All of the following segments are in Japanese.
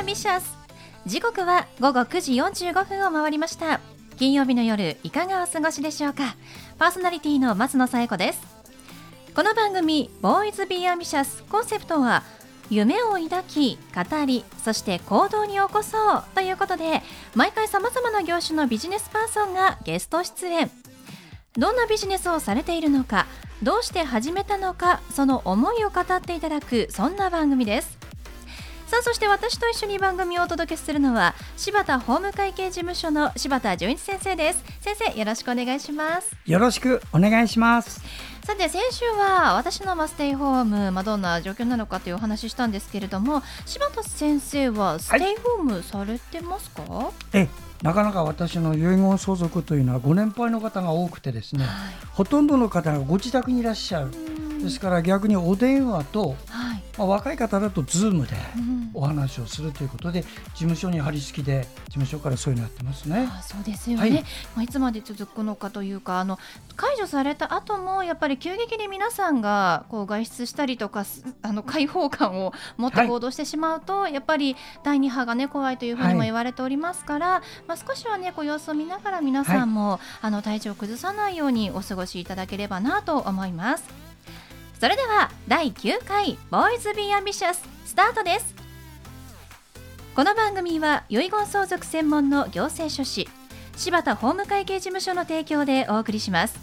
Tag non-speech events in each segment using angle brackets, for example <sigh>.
ボーイズビーアンビシャス時刻は午後9時45分を回りました。金曜日の夜いかがお過ごしでしょうか。パーソナリティの松野紗友子です。この番組ボーイズビーアンビシャスコンセプトは夢を抱き語りそして行動に起こそうということで毎回さまざまな業種のビジネスパーソンがゲスト出演。どんなビジネスをされているのかどうして始めたのかその思いを語っていただくそんな番組です。さあそして私と一緒に番組をお届けするのは柴田法務会計事務所の柴田純一先生です。先生よろしくお願いします。よろしくお願いします。さて先週は私のステイホーム、まあ、どんな状況なのかというお話ししたんですけれども柴田先生はステイホームされてますか、はい、えなかなか私の遺言相続というのはご年配の方が多くてですね、はい、ほとんどの方がご自宅にいらっしゃるですから逆にお電話と、はい、まあ、若い方だと Zoom でお話をするということで、うん、事務所に張り付きで事務所からそういうのやってますね。あそうですよね、はい、まあ、いつまで続くのかというかあの解除された後もやっぱり急激に皆さんがこう外出したりとかあの開放感を持って行動してしまうと、はい、やっぱり第2波が、ね、怖いというふうにも言われておりますから、まあ、少しは、ね、こう様子を見ながら皆さんも、あの体調を崩さないようにお過ごしいただければなと思います。それでは第9回ボーイズビーアンビシャススタートです。この番組は遺言相続専門の行政書士柴田法務会計事務所の提供でお送りします。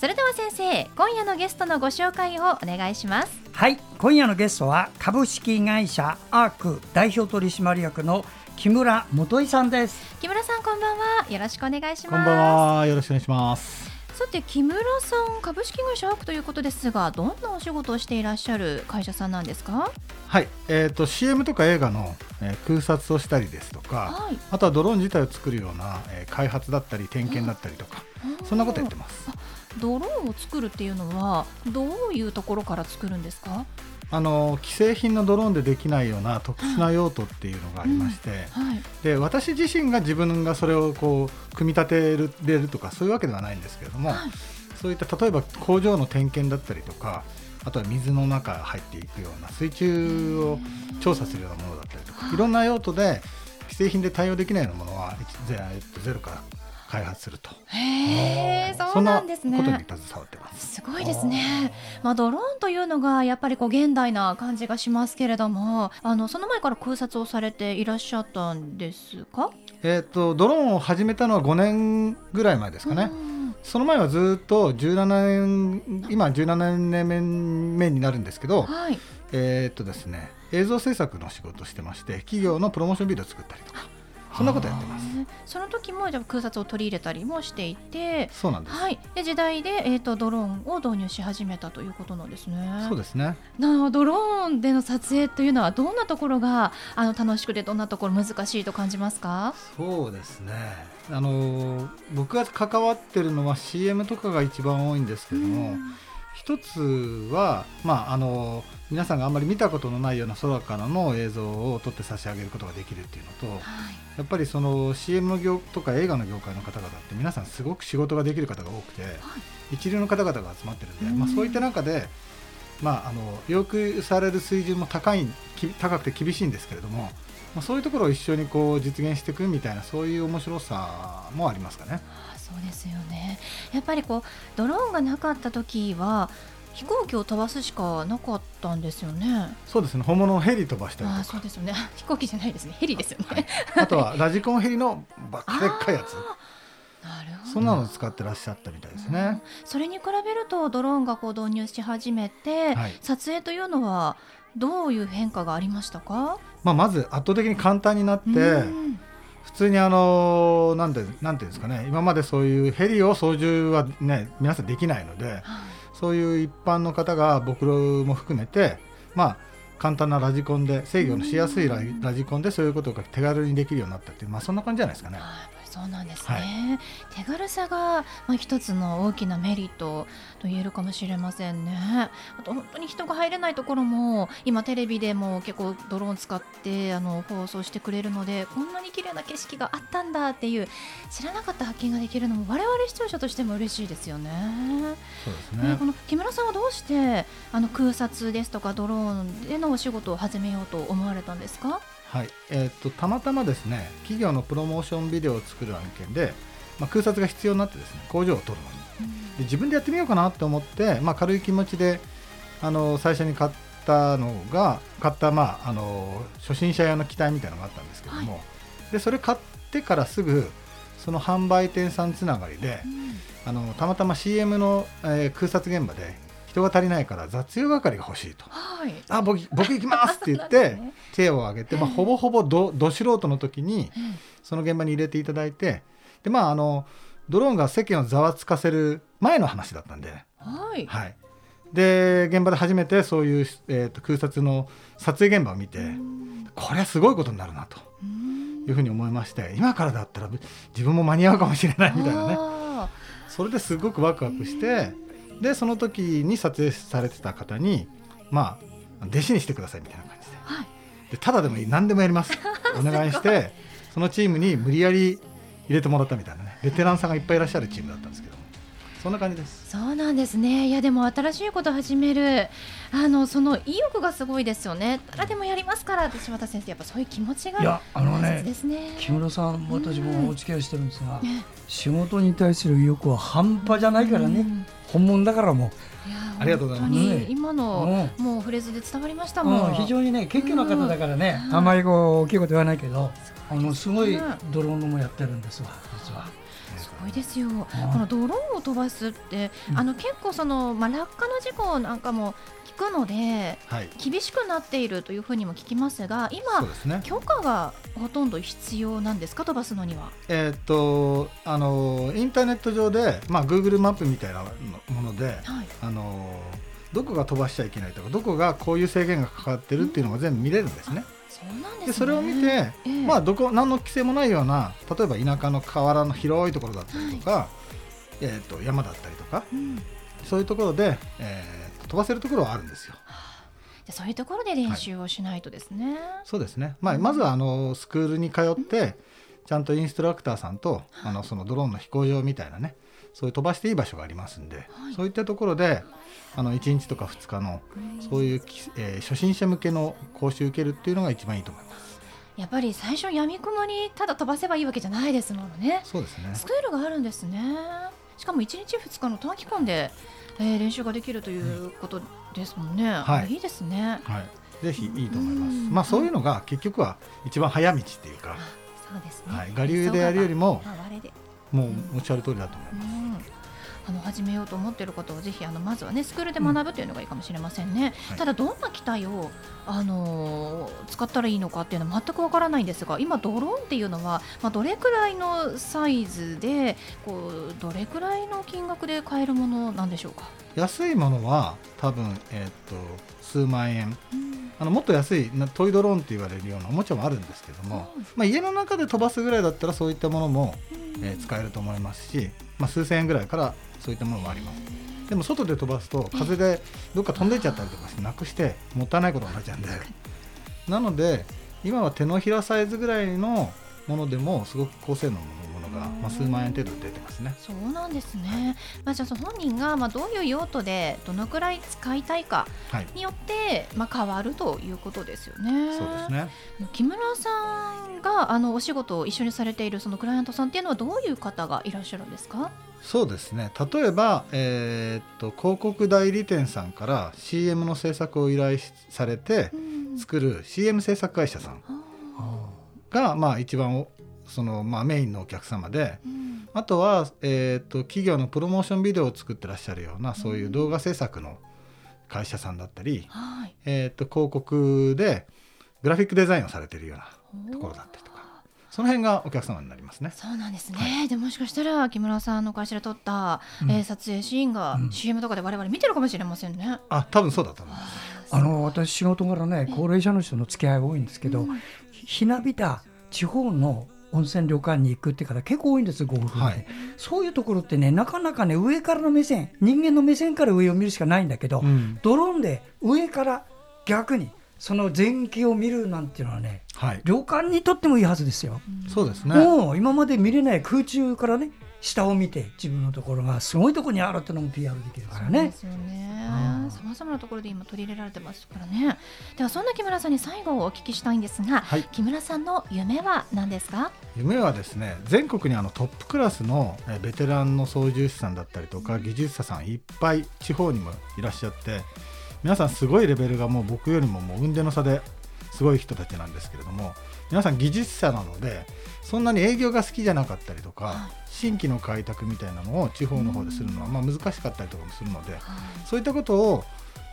それでは先生今夜のゲストのご紹介をお願いします。はい今夜のゲストは株式会社アーク代表取締役の木村元井さんです。木村さんこんばんは。よろしくお願いします。こんばんは。よろしくお願いしますさて木村さん株式会社アークということですがどんなお仕事をしていらっしゃる会社さんなんですか？はい、えーと、CM とか映画の、えー、空撮をしたりですとか、はい、あとはドローン自体を作るような、えー、開発だったり点検だったりとか、そんなことやってます。ドローンを作るっていうのはどういうところから作るんですか？あの既製品のドローンでできないような特殊な用途っていうのがありまして、うん。はい、で私自身が自分がそれをこう組み立てれるとかそういうわけではないんですけれども、はい、そういった例えば工場の点検だったりとかあとは水の中入っていくような水中を調査するようなものだったりとかい。ろんな用途で既製品で対応できないようなものはゼロから開発すると。へえ、そうなんですね。ことに携わってます。すごいですね。まあドローンというのがやっぱりこう現代な感じがしますけれども、あのその前から空撮をされていらっしゃったんですか？えっ、とドローンを始めたのは5年ぐらい前ですかね。その前はずっと17年今17年目になるんですけど、はい、えっとですね映像制作の仕事をしてまして企業のプロモーションビデオを作ったりとか。そんなことやってます。その時もじゃ空撮を取り入れたりもしていて、そうなんです。はい。で時代でえっ、ー、とドローンを導入し始めたということなんですね。そうですね。なドローンでの撮影というのはどんなところがあの楽しくてどんなところ難しいと感じますか？そうですね。あの僕が関わってるのは CM とかが一番多いんですけども。一つは、まあ、あの皆さんがあんまり見たことのないような空からの映像を撮って差し上げることができるっていうのと、はい、やっぱりその CM の業とか映画の業界の方々って皆さんすごく仕事ができる方が多くて、はい、一流の方々が集まってるんで、ん。まあ、そういった中で、まあ、あの要求される水準も高い高くて厳しいんですけれども、まあ、そういうところを一緒にこう実現していくみたいなそういう面白さもありますかね。そうですよね。やっぱりこうドローンがなかった時は飛行機を飛ばすしかなかったんですよね。そうですね。本物のヘリ飛ばしたりとか。そうですよね。<laughs> 飛行機じゃないですね。ヘリですよね。はい、あとはラジコンヘリのバカでっかいやつ。なるほど。そんなの使ってらっしゃったみたいですね。それに比べるとドローンがこう導入し始めて、はい、撮影というのはどういう変化がありましたか？まあまず圧倒的に簡単になって。普通にあのなんてなんていうんですかね今までそういうヘリを操縦はね皆さんできないので、はい、そういう一般の方が僕も含めてまあ簡単なラジコンで制御のしやすいラジコンでそういうことが手軽にできるようになったっていうまあそんな感じじゃないですかね。そうなんですね、はい、手軽さがまあ一つの大きなメリットと言えるかもしれませんね。あと本当に人が入れないところも今テレビでも結構ドローン使ってあの放送してくれるのでこんなに綺麗な景色があったんだっていう知らなかった発見ができるのも我々視聴者としても嬉しいですよね。そうですね、この木村さんはどうしてあの空撮ですとかドローンでのお仕事を始めようと思われたんですか？はい。えー、っとたまたまですね企業のプロモーションビデオを作る案件で、まあ、空撮が必要になってですね工場を取るのに、うん、で自分でやってみようかなと思って、まあ、軽い気持ちであの最初に買ったのが買った、まあ、あの初心者用の機体みたいなのがあったんですけども、はい、でそれ買ってからすぐその販売店さんつながりで、うん、あのたまたま CM の、えー、空撮現場で人が足りないから雑用係が欲しいと、はい、あ僕僕行きますって言って、<laughs> ね、手を挙げて、まあ、ほぼほぼどど素人の時にその現場に入れていただいてでまああのドローンが世間をざわつかせる前の話だったんで、はい、はい、で現場で初めてそういう、えーと、空撮の撮影現場を見てこれはすごいことになるなと。いうふうに思いまして今からだったら自分も間に合うかもしれないみたいなね。それですごくワクワクして。でその時に撮影されてた方にまあ弟子にしてくださいみたいな感じで。はい、でただでもいい。何でもやります。<laughs> お願いしてそのチームに無理やり入れてもらったみたいなね。ベテランさんがいっぱいいらっしゃるチームだったんですそんな感じです。そうなんですね。いやでも新しいこと始める。あのその意欲がすごいですよね。誰でもやりますからって柴田先生。やっぱそういう気持ちがいやあのね木村さん私もお付き合いしてるんですが、うん、仕事に対する意欲は半端じゃないからね、うん。本物だからもう。ありがとうございます。今の、もうフレーズで伝わりましたもん。非常にね、謙虚な方だからね、あまりこう大きいこと言わないけど、あのすごいドローンのもやってるんですわ、実は。すごいですよ。このドローンを飛ばすって、あの結構そのまあ落下の事故なんかも聞くので、はい、厳しくなっているというふうにも聞きますが今す、ね、許可がほとんど必要なんですか？飛ばすのには。えー、っとあのインターネット上で、まあ、Google マップみたいなもので、はい、あのどこが飛ばしちゃいけないとかどこがこういう制限がかかってるっていうのが全部見れるんですね。そうなんでそれを見て、えー、まあどこ何の規制もないような例えば田舎の河原の広いところだったりとか、はい、えー、と山だったりとか、うん、そういうところで、えー、飛ばせるところはあるんですよ。じゃそういうところで練習をしないとですね。はい、そうですね。まあ、まずはあのスクールに通って、ちゃんとインストラクターさんと、あのそのドローンの飛行場みたいなね、そういう飛ばしていい場所がありますんで、はい、そういったところであの1日とか2日のそういう、えー、初心者向けの講習受けるっていうのが一番いいと思います。やっぱり最初やみくもにただ飛ばせばいいわけじゃないですものね。そうですね。スクールがあるんですね。しかも1日2日の短期間でえー、練習ができるということですもんね。はい、いいですね。はい、ぜひいいと思います。まあそういうのが結局は一番早道っていうか、そうですね。はい、我流でやるよりも、もうおっしゃる通りだと思います。あの始めようと思っている方はぜひあのまずはねスクールで学ぶというのがいいかもしれませんね、うん。はい、ただどんな機体を、あのー、使ったらいいのかっていうのは全くわからないんですが今ドローンっていうのは、まあ、どれくらいのサイズでこうどれくらいの金額で買えるものなんでしょうか？安いものは多分、えー、っと数万円、うん、あのもっと安いトイドローンって言われるようなおもちゃもあるんですけども、うん、まあ、家の中で飛ばすぐらいだったらそういったものも、うん、えー、使えると思いますし、まあ、数千円ぐらいからそういったものもあります。でも外で飛ばすと風でどっか飛んでっちゃったりとかしてなくしてもったいないことになっちゃうんでなので今は手のひらサイズぐらいのものでもすごく高性能のものが、まあ、数万円程度出てますね。そうなんですね。はい、まあじゃあ本人がまあどういう用途でどのくらい使いたいかによって、まあ変わるということですよね。そうですね。木村さんがあのお仕事を一緒にされているそのクライアントさんっていうのはどういう方がいらっしゃるんですか？そうですね例えば、えー、っと広告代理店さんから CM の制作を依頼されて作る CM 制作会社さんが、まあ、一番その、まあ、メインのお客様で、あとは、えー、っと企業のプロモーションビデオを作ってらっしゃるようなそういう動画制作の会社さんだったり、えー、っと広告でグラフィックデザインをされているようなところだったりとか。その辺がお客様になりますね。そうなんですね。はい、でもしかしたら木村さんの会社で撮った、うん、えー、撮影シーンが CM とかで我々見てるかもしれませんね。あ、多分そうだと思います。あの私仕事柄ね高齢者の人の付き合いが多いんですけど、ひなびた地方の温泉旅館に行くって方結構多いんですご夫婦で、はい、そういうところってねなかなかね上からの目線人間の目線から上を見るしかないんだけど、うん、ドローンで上から逆にその全景を見るなんていうのはね、はい、旅館にとってもいいはずですよ。そうですね。もう今まで見れない空中からね下を見て自分のところがすごいところにあるっていうのも PR できるからね。そうですよね。さまざまなところで今取り入れられてますからね。ではそんな木村さんに最後お聞きしたいんですが、はい、木村さんの夢は何ですか？夢はですね全国にあのトップクラスのベテランの操縦士さんだったりとか技術者さんいっぱい地方にもいらっしゃって皆さんすごいレベルがもう僕よりももう運転の差ですごい人たちなんですけれども皆さん技術者なのでそんなに営業が好きじゃなかったりとか、はい、新規の開拓みたいなのを地方の方でするのはまあ難しかったりとかもするので、そういったことを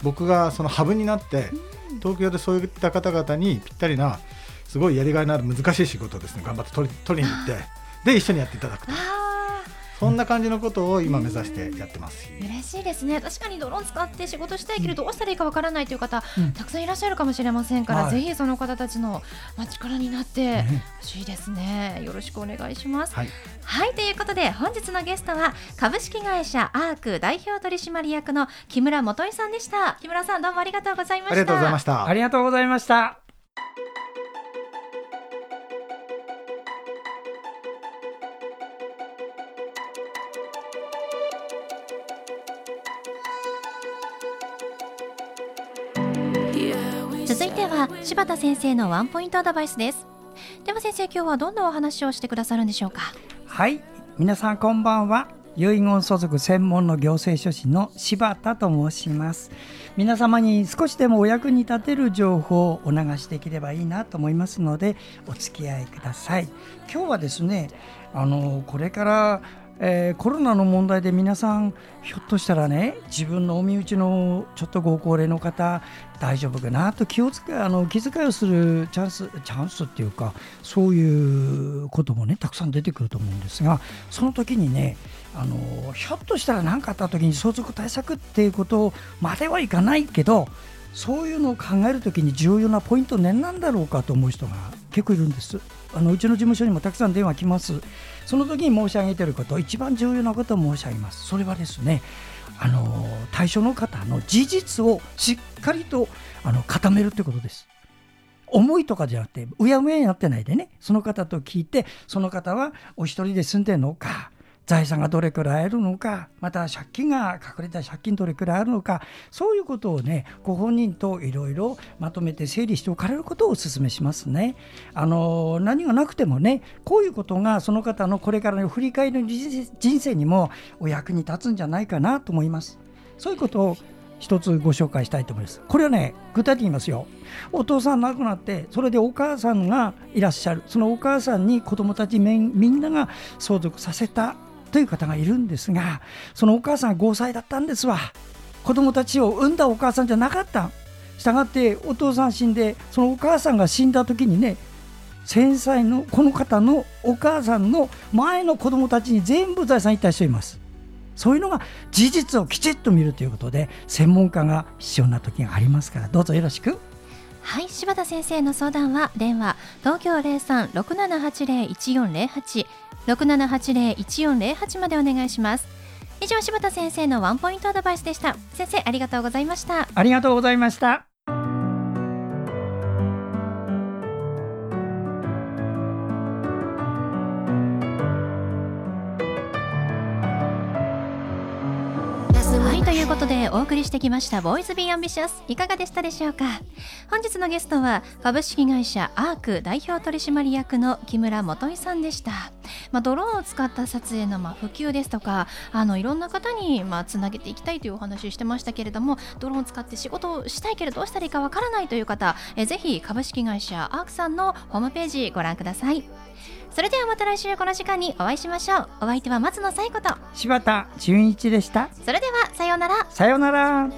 僕がそのハブになって東京でそういった方々にぴったりなすごいやりがいのある難しい仕事をですね。頑張って取り取りに行って <laughs> で一緒にやっていただくと。そんな感じのことを今目指してやってます。嬉しいですね。確かにドローン使って仕事したいけどどうしたらいいかわからないという方、うん、たくさんいらっしゃるかもしれませんから、はい、ぜひその方たちの、まあ、力になってほしいですね。よろしくお願いします、はい、はい、ということで本日のゲストは株式会社アーク代表取締役の木村元井さんでした。木村さんどうもありがとうございました。ありがとうございました。ありがとうございました柴田先生のワンポイントアドバイスです。では先生今日はどんなお話をしてくださるんでしょうか？はい。皆さんこんばんは。遺言相続専門の行政書士の柴田と申します。皆様に少しでもお役に立てる情報をお流しできればいいなと思いますのでお付き合いください。今日はですねあのこれからえー、コロナの問題で皆さんひょっとしたらね自分のお身内のちょっとご高齢の方大丈夫かなと気をつけあの気遣いをするチャンスチャンスっていうかそういうこともねたくさん出てくると思うんですがその時にねあのひょっとしたら何かあった時に相続対策っていうことまではいかないけどそういうのを考えるときに重要なポイント何なんだろうかと思う人が結構いるんです。あのうちの事務所にもたくさん電話来ます。その時に申し上げていること一番重要なことを申し上げます。それはですねあの対象の方の事実をしっかりとあの固めるということです。思いとかじゃなくてうやむやになってないでね。その方と聞いてその方はお一人で住んでるのか財産がどれくらいあるのかまた借金が隠れた借金どれくらいあるのかそういうことをねご本人といろいろまとめて整理しておかれることをお勧めしますね。あの何がなくてもねこういうことがその方のこれからの振り返りの人生にもお役に立つんじゃないかなと思います。そういうことを一つご紹介したいと思います。これはね、具体的に言いますよ。お父さん亡くなって、それでお母さんがいらっしゃる。そのお母さんに子供たちみんなが相続させたという方がいるんですがそのお母さんが5歳だったんですわ。子供たちを産んだお母さんじゃなかった。したがってお父さん死んでそのお母さんが死んだ時にね繊細のこの方のお母さんの前の子供たちに全部財産いった人います。そういうのが事実をきちっと見るということで専門家が必要な時がありますからどうぞよろしく。はい柴田先生の相談は電話東京0367801408 6780-1408までお願いします。以上柴田先生のワンポイントアドバイスでした。先生ありがとうございました。ありがとうございました。お送りしてきましたボーイズビーアンビシャスいかがでしたでしょうか？本日のゲストは株式会社アーク代表取締役の木村元井さんでした。まあ、ドローンを使った撮影のまあ普及ですとかあのいろんな方にまあつなげていきたいというお話をしてましたけれどもドローンを使って仕事をしたいけれどどうしたらいいかわからないという方えぜひ株式会社アークさんのホームページご覧ください。それではまた来週この時間にお会いしましょう。お相手は松野彩子と。柴田純一でした。それではさようなら。さようなら。